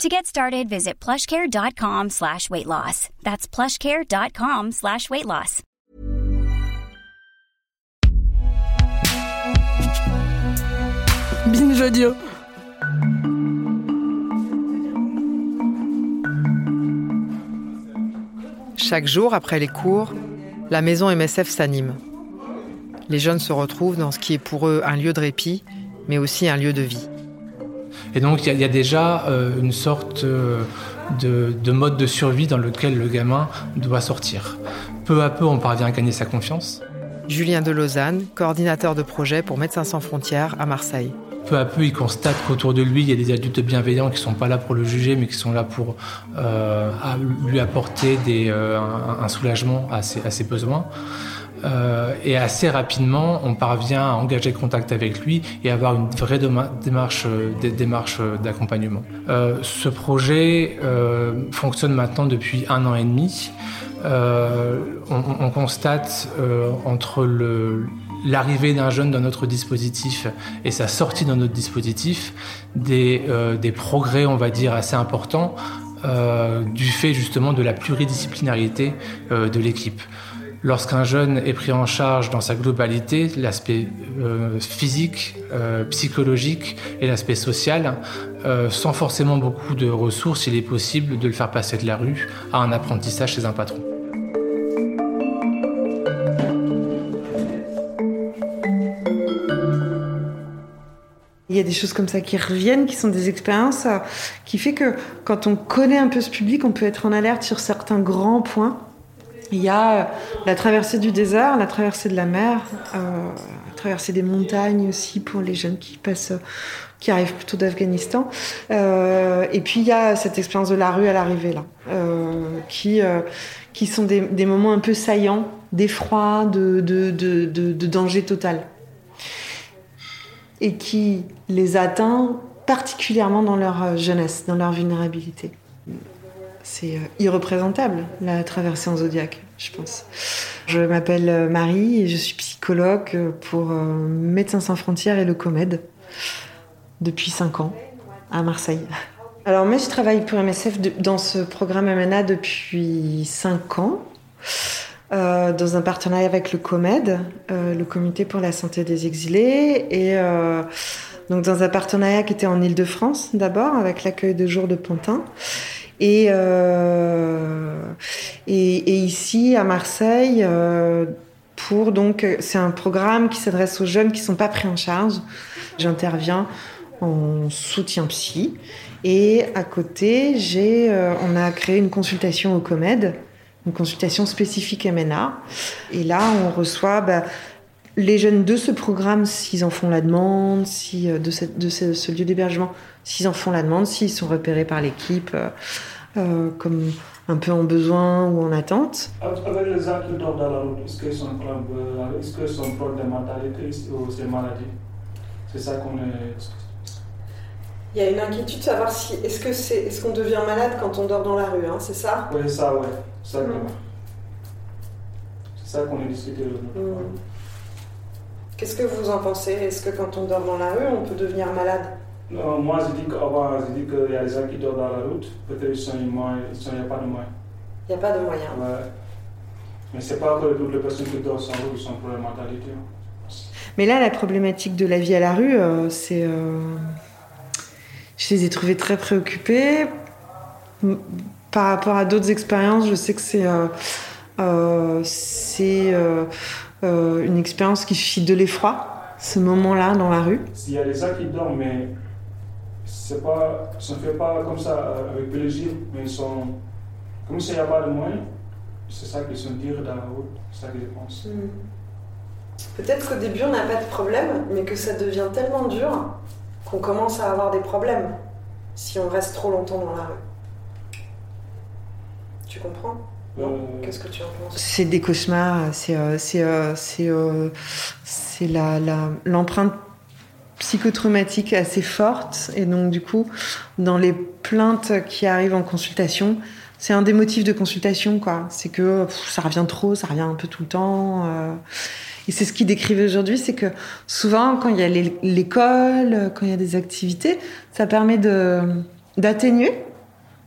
To get started, visit plushcare.com slash weight loss. That's plushcare.com slash weight loss. Binge audio. Chaque jour, après les cours, la maison MSF s'anime. Les jeunes se retrouvent dans ce qui est pour eux un lieu de répit, mais aussi un lieu de vie. Et donc il y, a déjà euh, une sorte euh, de, de, mode de survie dans lequel le gamin doit sortir. Peu à peu, on parvient à gagner sa confiance. Julien de Lausanne, coordinateur de projet pour Médecins sans frontières à Marseille. Peu à peu, il constate qu'autour de lui, il y a des adultes bienveillants qui ne sont pas là pour le juger, mais qui sont là pour euh, lui apporter des, euh, un, un, soulagement à ses, à ses besoins. Euh, et assez rapidement, on parvient à engager contact avec lui et avoir une vraie démarche, démarches d'accompagnement. Euh, ce projet euh, fonctionne maintenant depuis un an et demi. Euh, on, on, constate euh, entre l'arrivée d'un jeune dans notre dispositif et sa sortie dans notre dispositif euh, des progrès, on va dire, assez importants du fait justement de la pluridisciplinarité de l'équipe. Lorsqu'un jeune est pris en charge dans sa globalité, l'aspect euh, physique, euh, psychologique et l'aspect social, euh, sans forcément beaucoup de ressources, il est possible de le faire passer de la rue à un apprentissage chez un patron. Il y a des choses comme ça qui reviennent, qui sont des expériences, qui fait que quand on connaît un peu ce public, on peut être en alerte sur certains grands points il y a la traversée du désert, la traversée de la mer, euh, la traversée des montagnes aussi pour les jeunes qui passent, qui arrivent plutôt d'Afghanistan. Euh, et puis il y a cette expérience de la rue à l'arrivée là, euh, qui euh, sont des, moments un peu saillants, d'effroi, de, de, de, de, danger total, et qui les atteint particulièrement dans leur jeunesse, dans leur vulnérabilité c'est euh, irreprésentable, la traversée en zodiaque, je pense. Je m'appelle euh, Marie et je suis psychologue euh, pour Médecins sans frontières et le COMED depuis 5 ans à Marseille. Alors moi je travaille pour MSF dans ce programme MNA depuis 5 ans. Euh, dans un partenariat avec le COMED, euh, le Comité pour la santé des exilés, et euh, donc dans un partenariat qui était en Ile-de-France d'abord, avec l'accueil de jour de Pantin. Et, euh, et, ici à Marseille, euh, pour donc c'est un programme qui s'adresse aux jeunes qui sont pas pris en charge. J'interviens en soutien psy et à côté, j'ai euh, on a créé une consultation au Comed, une consultation spécifique MNA. Et là, on reçoit bah, les jeunes de ce programme s'ils en font la demande, si de, cette, de ce, ce lieu d'hébergement, s'ils en font la demande, s'ils sont repérés par l'équipe. Euh, euh, comme un peu en besoin ou en attente. Avec les gens qui dorment dans la route, est-ce qu'ils sont, est qu sont proches de mentalité ou de maladie C'est ça qu'on est. Il y a une inquiétude de savoir si est-ce que c'est est-ce qu'on devient malade quand on dort dans la rue, hein, c'est ça? Oui, ça, ouais, ça. Mmh. C'est ça qu'on a discuté. Mmh. Qu'est-ce que vous en pensez? Est-ce que quand on dort dans la rue, on peut devenir malade? Non, moi, je dis qu'avant, je dis qu'il y a des gens qui dorment dans la route, peut-être il n'y a pas de moyens. Il n'y a pas de moyens. Ouais. Mais c'est pas que toutes les personnes qui dorment sans route sont pour la mentalité. Mais là, la problématique de la vie à la rue, euh, c'est. Euh... Je les ai trouvés très préoccupés. Par rapport à d'autres expériences, je sais que c'est. Euh, euh c'est euh, euh, une expérience qui suscite de l'effroi ce moment-là dans la rue S'il y a des gens qui dorment, mais c'est pas, ça ne fait pas comme ça avec plaisir, mais ils sont, comme s'il n'y a pas de moyens, c'est ça qu'ils sont dire dans la route, c'est ça qu'ils pensent. Hmm. Peut-être qu'au début on n'a pas de problème, mais que ça devient tellement dur qu'on commence à avoir des problèmes si on reste trop longtemps dans la rue. Tu comprends? Euh, Qu'est-ce que tu en penses? C'est des cauchemars, c'est euh, c'est euh, c'est euh, c'est la l'empreinte psychotraumatique assez forte. Et donc du coup dans les plaintes qui arrivent en consultation c'est un des motifs de consultation quoi. C'est que pff, ça revient trop ça revient un peu tout le temps euh. et c'est ce qu'ils décrivent aujourd'hui c'est que souvent quand il y a l'é- l'école quand il y a des activités ça permet de d'atténuer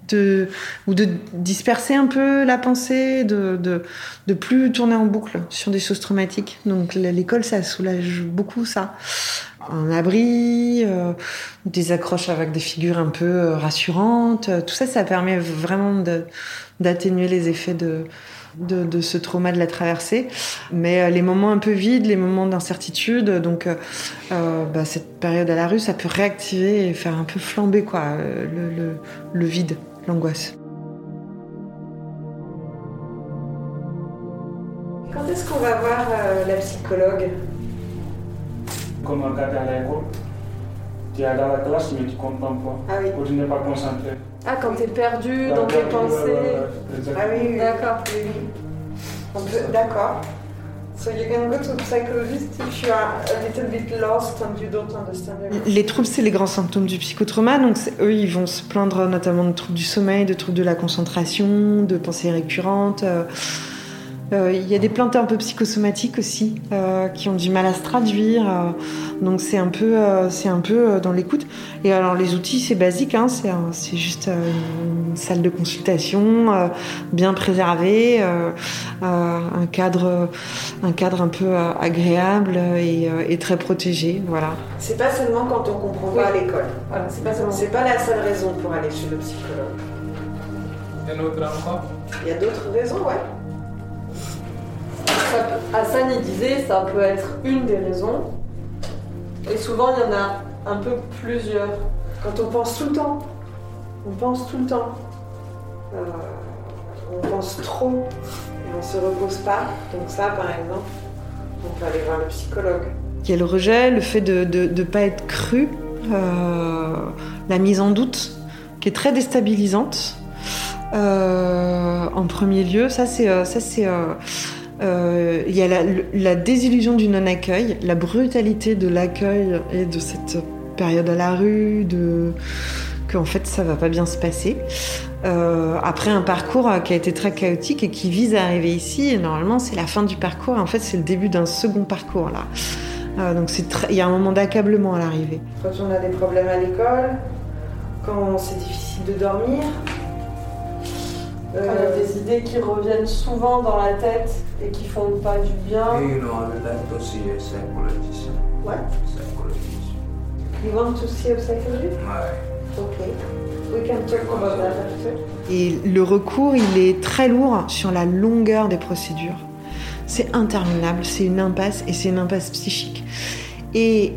de, ou de disperser un peu la pensée, de, de, de plus tourner en boucle sur des choses traumatiques. Donc l'école, ça soulage beaucoup ça. Un abri, euh, des accroches avec des figures un peu euh, rassurantes, tout ça, ça permet vraiment d'atténuer les effets de, de, ce trauma de la traversée. Mais euh, les moments un peu vides, les moments d'incertitude, donc bah, cette période à la rue, ça peut réactiver et faire un peu flamber quoi, le, le vide, l'angoisse. Quand est-ce qu'on va voir euh, la psychologue? Comme regarder à l'école, tu es dans la classe mais tu comprends pas. Ah oui. Ou tu n'es pas concentré. Ah, quand t'es perdu Ouais, dans tes pensées. Ah oui, oui. D'accord. Oui, oui. On D'accord. Les troubles, c'est les grands symptômes du psychotrauma. Donc, eux, ils vont se plaindre notamment de troubles du sommeil, de troubles de la concentration, de pensées récurrentes. Euh, euh, Il y a des plaintes un peu psychosomatiques aussi, euh, qui ont du mal à se traduire. euh, donc, c'est un peu, euh, c'est un peu euh, dans l'écoute. Et alors, les outils, c'est basique. Hein, c'est c'est juste euh, une salle de consultation euh, bien préservée, euh, euh, un cadre un cadre un peu euh, agréable et, euh, et très protégé, voilà. C'est pas seulement quand on comprend pas à l'école. Voilà, c'est pas seulement. C'est pas la seule raison pour aller chez le psychologue. Il y en a d'autres encore Il y a d'autres raisons, ouais. Ça peut- Hassan, il disait, ça peut être une des raisons. Et souvent, il y en a un peu plusieurs. Quand on pense tout le temps, on pense tout le temps. Euh, on pense trop et on se repose pas. Donc ça, par exemple, on peut aller voir le psychologue. Il y a le rejet, le fait de ne pas être cru, euh, la mise en doute, qui est très déstabilisante. Euh, en premier lieu, ça c'est, ça c'est, euh, il y a la, désillusion du non-accueil, la brutalité de l'accueil et de cette période à la rue, de qu'en fait ça va pas bien se passer. Euh, après un parcours euh, qui a été très chaotique et qui vise à arriver ici, et normalement c'est la fin du parcours, en fait c'est le début d'un second parcours là. Donc il y a un moment d'accablement à l'arrivée. Quand on a des problèmes à l'école, quand c'est difficile de dormir, Quand il y a des idées qui reviennent souvent dans la tête et qui font pas du bien. You know, I would like to see a psychologist. What? Psychologist. You want to see a psychologist? Ouais. Ok. We can talk about that after. Et le recours, il est très lourd sur la longueur des procédures. C'est interminable, c'est une impasse et c'est une impasse psychique. Et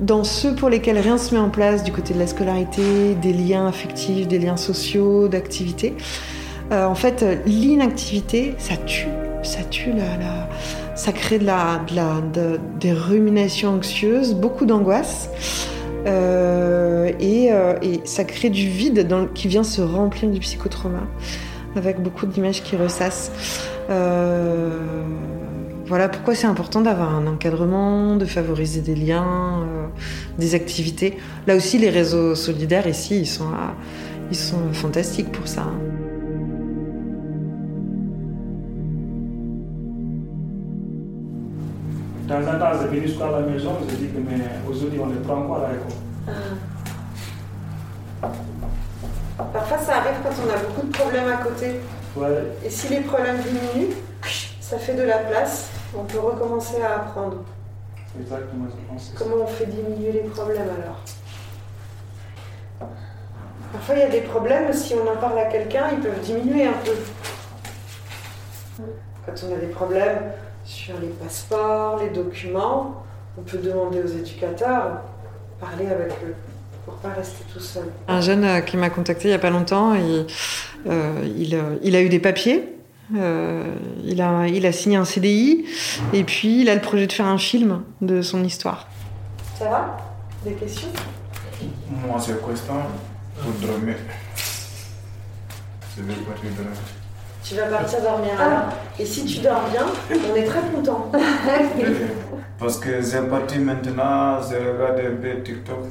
dans ceux pour lesquels rien se met en place du côté de la scolarité, des liens affectifs, des liens sociaux, d'activité, euh, en fait, l'inactivité, ça tue. Ça tue ça crée de la, de la- de- des ruminations anxieuses, beaucoup d'angoisse. Euh, et, euh, et ça crée du vide dans qui vient se remplir du psychotrauma, avec beaucoup d'images qui ressassent. Voilà pourquoi c'est important d'avoir un encadrement, de favoriser des liens, euh, des activités. Là aussi, les réseaux solidaires ici, ils sont, à- ils sont fantastiques pour ça. De temps en temps, je vais jusqu'à la maison, je dis que mais aujourd'hui on ne prend quoi à l'école Parfois, ça arrive quand on a beaucoup de problèmes à côté. Ouais, Et si les problèmes diminuent, ça fait de la place. On peut recommencer à apprendre. exactement, je pense. que c'est Comment on fait diminuer les problèmes alors? Parfois, il y a des problèmes, si on en parle à quelqu'un, ils peuvent diminuer un peu. Quand on a des problèmes sur les passeports, les documents, on peut demander aux éducateurs, parler avec eux, pour pas rester tout seul. Un jeune euh, qui m'a contacté il y a pas longtemps, il, euh, il, euh, il a eu des papiers. Euh, il, a, il a signé un CDI et puis il a le projet de faire un film de son histoire. Ça va? Des questions? Moi, c'est question pour dormir. Je vais partir dormir. Tu vas partir dormir là. Et si tu dors bien, on est très content. Parce que c'est parti maintenant, je regarde un peu TikTok.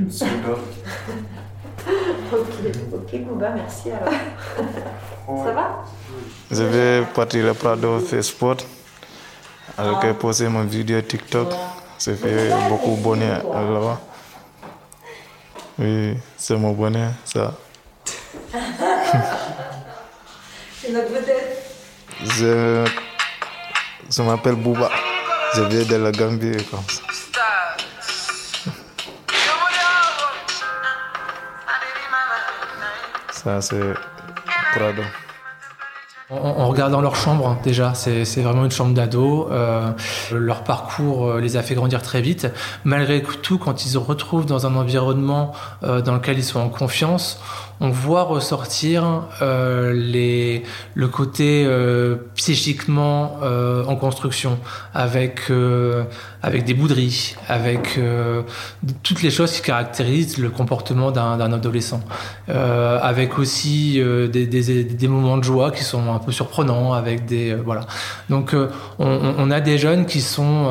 Je dors. ok, ok, Bouba, merci alors. Ça va? Je vais partir le Prado faire sport. Avec poser mon vidéo TikTok. Ça fait beaucoup de bonheur là-bas. Oui, c'est mon bonheur, ça. C'est notre vedette. Je, je m'appelle Bouba. Je viens de la Gambie comme ça. C'est regardant leur chambre, hein, déjà, c'est c'est vraiment une chambre d'ado. Euh, leur parcours euh, les a fait grandir très vite. Malgré tout, quand ils se retrouvent dans un environnement euh, dans lequel ils sont en confiance, on voit ressortir euh, les, le côté euh, psychiquement euh, en construction, avec, euh, avec des bouderies, avec euh, toutes les choses qui caractérisent le comportement d'un adolescent. Euh, avec aussi des, des, des moments de joie qui sont un peu surprenants, avec des voilà. Donc on, on- a des jeunes qui sont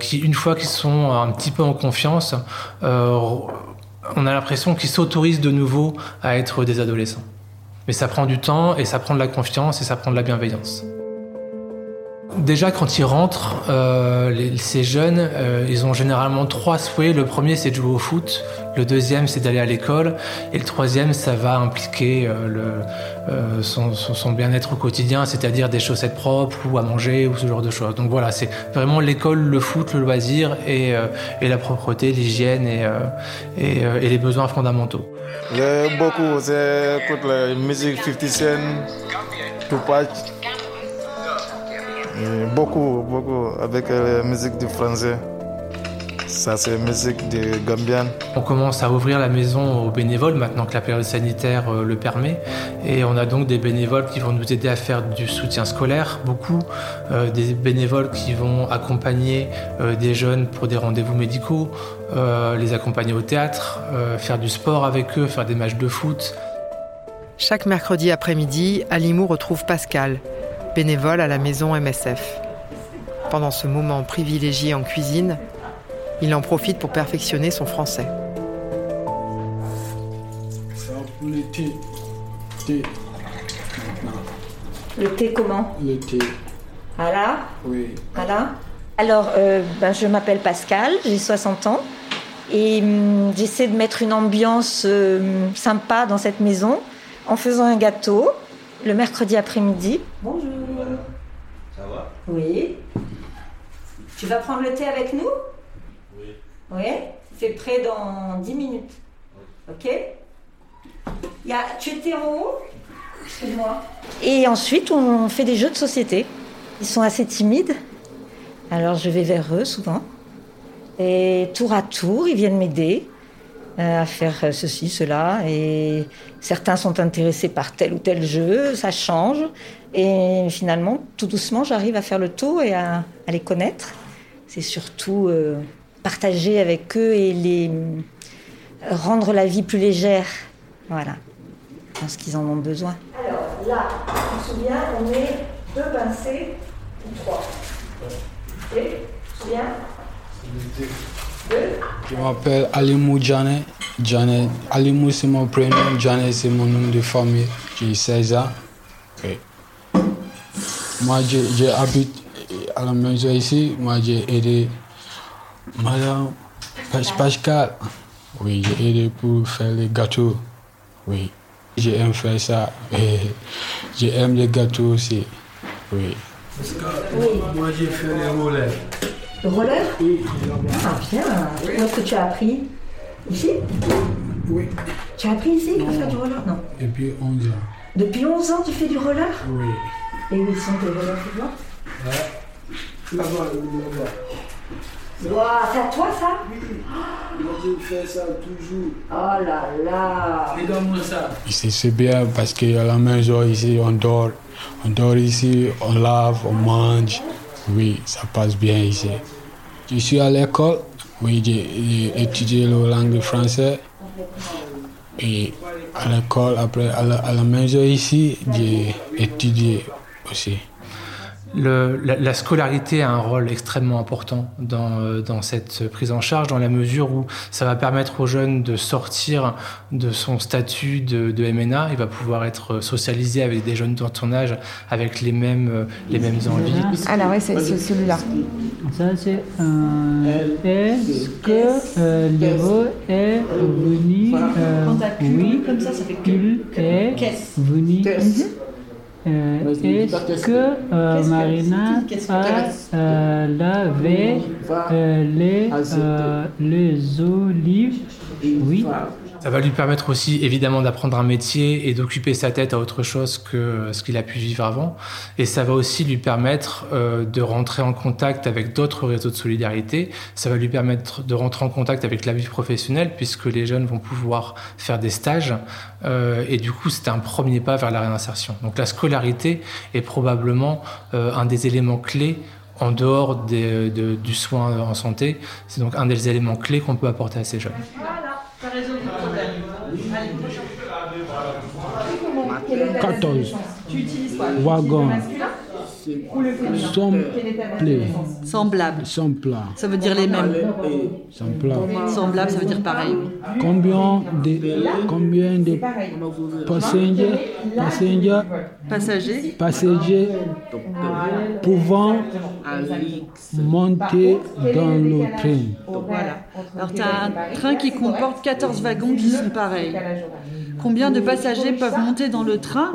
qui une fois qu'ils sont un petit peu en confiance, on a l'impression qu'ils s'autorisent de nouveau à être des adolescents. Mais ça prend du temps et ça prend de la confiance et ça prend de la bienveillance. Déjà, quand ils rentrent, euh, ces jeunes, euh, ils ont généralement trois souhaits. Le premier, c'est de jouer au foot. Le deuxième, c'est d'aller à l'école. Et le troisième, ça va impliquer euh, le, euh, son, bien-être au quotidien, c'est-à-dire des chaussettes propres ou à manger ou ce genre de choses. Donc voilà, c'est vraiment l'école, le foot, le loisir et, euh, la propreté, l'hygiène et, les besoins fondamentaux. J'aime beaucoup, j'écoute la musique 50 Cent, Tupac. Beaucoup, beaucoup, avec la musique du français. Ça, c'est musique de Gambian. On commence à ouvrir la maison aux bénévoles maintenant que la période sanitaire euh, le permet. Et on a donc des bénévoles qui vont nous aider à faire du soutien scolaire, beaucoup. Euh, des bénévoles qui vont accompagner euh, des jeunes pour des rendez-vous médicaux, euh, les accompagner au théâtre, euh, faire du sport avec eux, faire des matchs de foot. Chaque mercredi après-midi, Alimou retrouve Pascal, bénévole à la maison MSF. Pendant ce moment privilégié en cuisine, il en profite pour perfectionner son français. Le thé. Thé. Le thé comment le thé. Voilà, Oui. voilà. Alors, euh, ben, je m'appelle Pascal, j'ai 60 ans et hum, j'essaie de mettre une ambiance euh, sympa dans cette maison en faisant un gâteau le mercredi après-midi. Bonjour. Ça va? Oui. Tu vas prendre le thé avec nous? Oui. C'est prêt dans 10 minutes. Ok? Il y a... Tu étais en haut? Excuse-moi. Et ensuite, on fait des jeux de société. Ils sont assez timides. Alors, je vais vers eux souvent. Et tour à tour, ils viennent m'aider euh, à faire euh, ceci, cela. Et certains sont intéressés par tel ou tel jeu, ça change. Et finalement, tout doucement, j'arrive à faire le tour et à, à les connaître. C'est surtout euh, partager avec eux et les rendre la vie plus légère. Voilà. Je pense qu'ils en ont besoin. Alors là, tu te souviens, on met deux pincées ou trois. Ok Tu te souviens? Deux Je m'appelle Alimou Djane. Djane. Alimou, c'est mon prénom. Djane, c'est mon nom de famille. J'ai 16 ans. Et moi, j'habite à la maison ici. Moi, j'ai aidé Madame Pas- Pascal. Oui, j'ai aidé pour faire les gâteaux. Oui, j'aime faire ça. Et j'aime les gâteaux aussi. Oui. Moi, j'ai fait les rollers. Le roller Oui, Ah bien Où est-ce que tu as appris Ici? Oui. Tu as appris ici à faire du roller Non. Et puis 11 ans. Depuis 11 ans, tu fais du roller Oui. Et où sont tes rollers tu vois Là-bas, là-bas. Waouh, c'est à toi ça Moi, j'ai fait ça toujours. Oh là là Regarde-moi ça. C'est bien parce qu'à la maison, ici, on dort. On dort ici, on lave, on mange. Oui, ça passe bien ici. Je suis à l'école. Oui, j'ai j'ai étudié la langue française. Et à l'école, après à la, à la maison ici, j'ai étudié aussi. Le, la, la, scolarité a un rôle extrêmement important dans, euh, dans cette prise en charge, dans la mesure où ça va permettre aux jeunes de sortir de son statut de, de MNA. Il va pouvoir être socialisé avec des jeunes de son âge, avec les mêmes, les mêmes envies. Alors, oui, c'est celui-là. Ça, c'est un. Est-ce que euh, l'héros est venu. Euh, oui, comme ça, ça fait il est venu. Euh, Est-ce que euh, Marina a euh, lavé les, les olives? Oui. Ça va lui permettre aussi évidemment d'apprendre un métier et d'occuper sa tête à autre chose que ce qu'il a pu vivre avant. Et ça va aussi lui permettre euh, de rentrer en contact avec d'autres réseaux de solidarité. Ça va lui permettre de rentrer en contact avec la vie professionnelle puisque les jeunes vont pouvoir faire des stages. Euh, et du coup, c'est un premier pas vers la réinsertion. Donc la scolarité est probablement euh, un des éléments clés en dehors des, de, du soin en santé. C'est donc un des éléments clés qu'on peut apporter à ces jeunes résolu le problème. 14. Tu utilises quoi? Wagon. Semblable. Semblable. Semblable. Ça veut dire les mêmes. Semblable. Semblable, ça veut dire pareil. Combien de, combien de passagers, passagers, Passagers. passagers pouvant monter dans le train? Voilà. Alors, tu as un train qui comporte 14 wagons qui sont pareils. Combien de passagers peuvent monter dans le train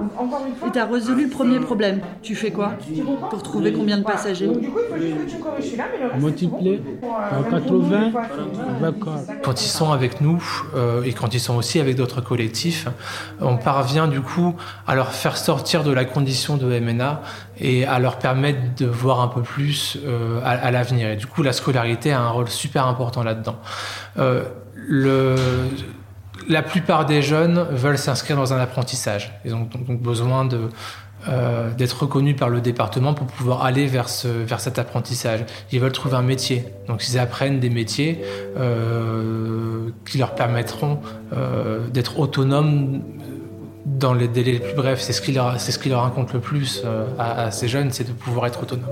Et tu as résolu le premier problème. Tu fais quoi pour trouver combien de passagers? Multiplié par 80 d'accord. Quand ils sont avec nous euh, et quand ils sont aussi avec d'autres collectifs, on parvient du coup à leur faire sortir de la condition de MNA et à leur permettre de voir un peu plus euh, à, à l'avenir. Et du coup, la scolarité a un rôle super important là-dedans. Euh, le la plupart des jeunes veulent s'inscrire dans un apprentissage. Ils ont donc, besoin euh, d'être reconnus par le département pour pouvoir aller vers, ce, vers cet apprentissage. Ils veulent trouver un métier. Donc ils apprennent des métiers euh, qui leur permettront euh, d'être autonomes dans les délais les plus brefs. C'est ce qui leur, raconte le plus à, ces jeunes, c'est de pouvoir être autonome.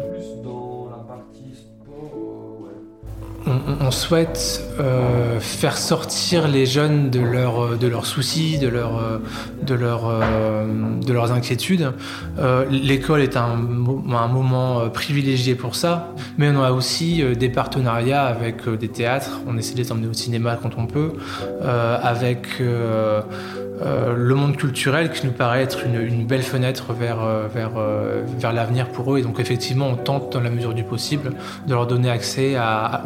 On, souhaite euh, faire sortir les jeunes de, leur, de leurs soucis, de, leur, de, leur, euh, de leurs inquiétudes. Euh, L'école est un, moment privilégié pour ça, mais on a aussi des partenariats avec des théâtres. On essaie de les au cinéma quand on peut, avec euh, le monde culturel qui nous paraît être une, belle fenêtre vers, vers, vers l'avenir pour eux. Et donc effectivement, on tente dans la mesure du possible de leur donner accès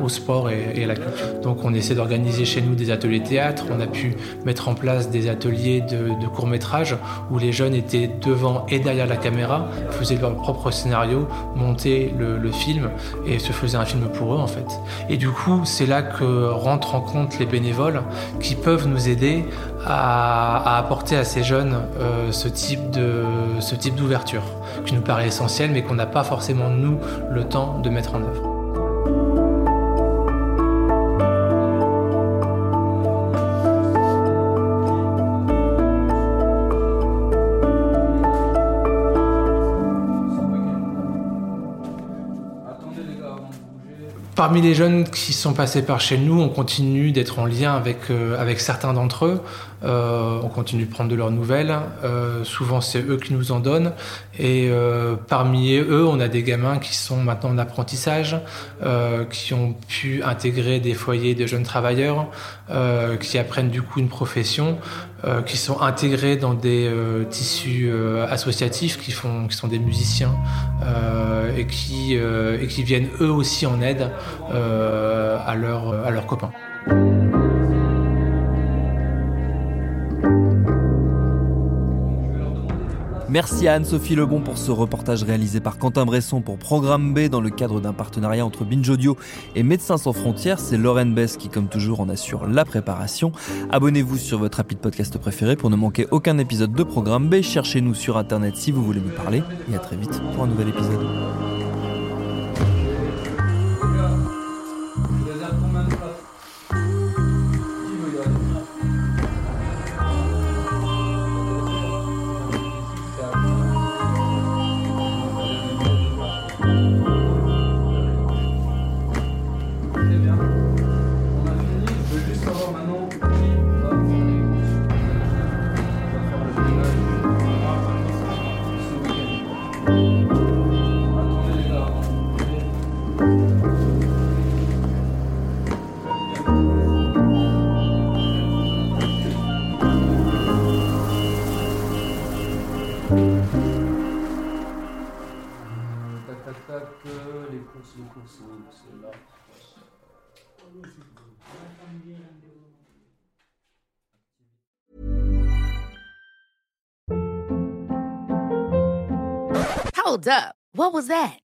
au sport et, à la culture. Donc on essaie d'organiser chez nous des ateliers théâtre. On a pu mettre en place des ateliers de, de court métrage où les jeunes étaient devant et derrière la caméra, faisaient leur propre scénario, montaient le film et se faisaient un film pour eux en fait. Et du coup, c'est là que rentrent en compte les bénévoles qui peuvent nous aider à, apporter à ces jeunes euh, ce type d'ouverture qui nous paraît essentiel mais qu'on n'a pas forcément nous le temps de mettre en œuvre. Parmi les jeunes qui sont passés par chez nous, on continue d'être en lien avec, euh, avec certains d'entre eux. Euh, on continue de prendre de leurs nouvelles. Euh, souvent, c'est eux qui nous en donnent. Et euh, parmi eux, on a des gamins qui sont maintenant en apprentissage, qui ont pu intégrer des foyers de jeunes travailleurs, qui apprennent du coup une profession, qui sont intégrés dans des tissus associatifs, qui, font, qui sont des musiciens et, qui, et qui viennent eux aussi en aide à, leur, à leurs copains. Merci à Anne-Sophie Lebon pour ce reportage réalisé par Quentin Bresson pour Programme B dans le cadre d'un partenariat entre Binge Audio et Médecins sans frontières. C'est Lauren Bess qui, comme toujours, en assure la préparation. Abonnez-vous sur votre appli de podcast préféré pour ne manquer aucun épisode de Programme B. Cherchez-nous sur Internet si vous voulez nous parler. Et à très vite pour un nouvel épisode. Hold up. What was that?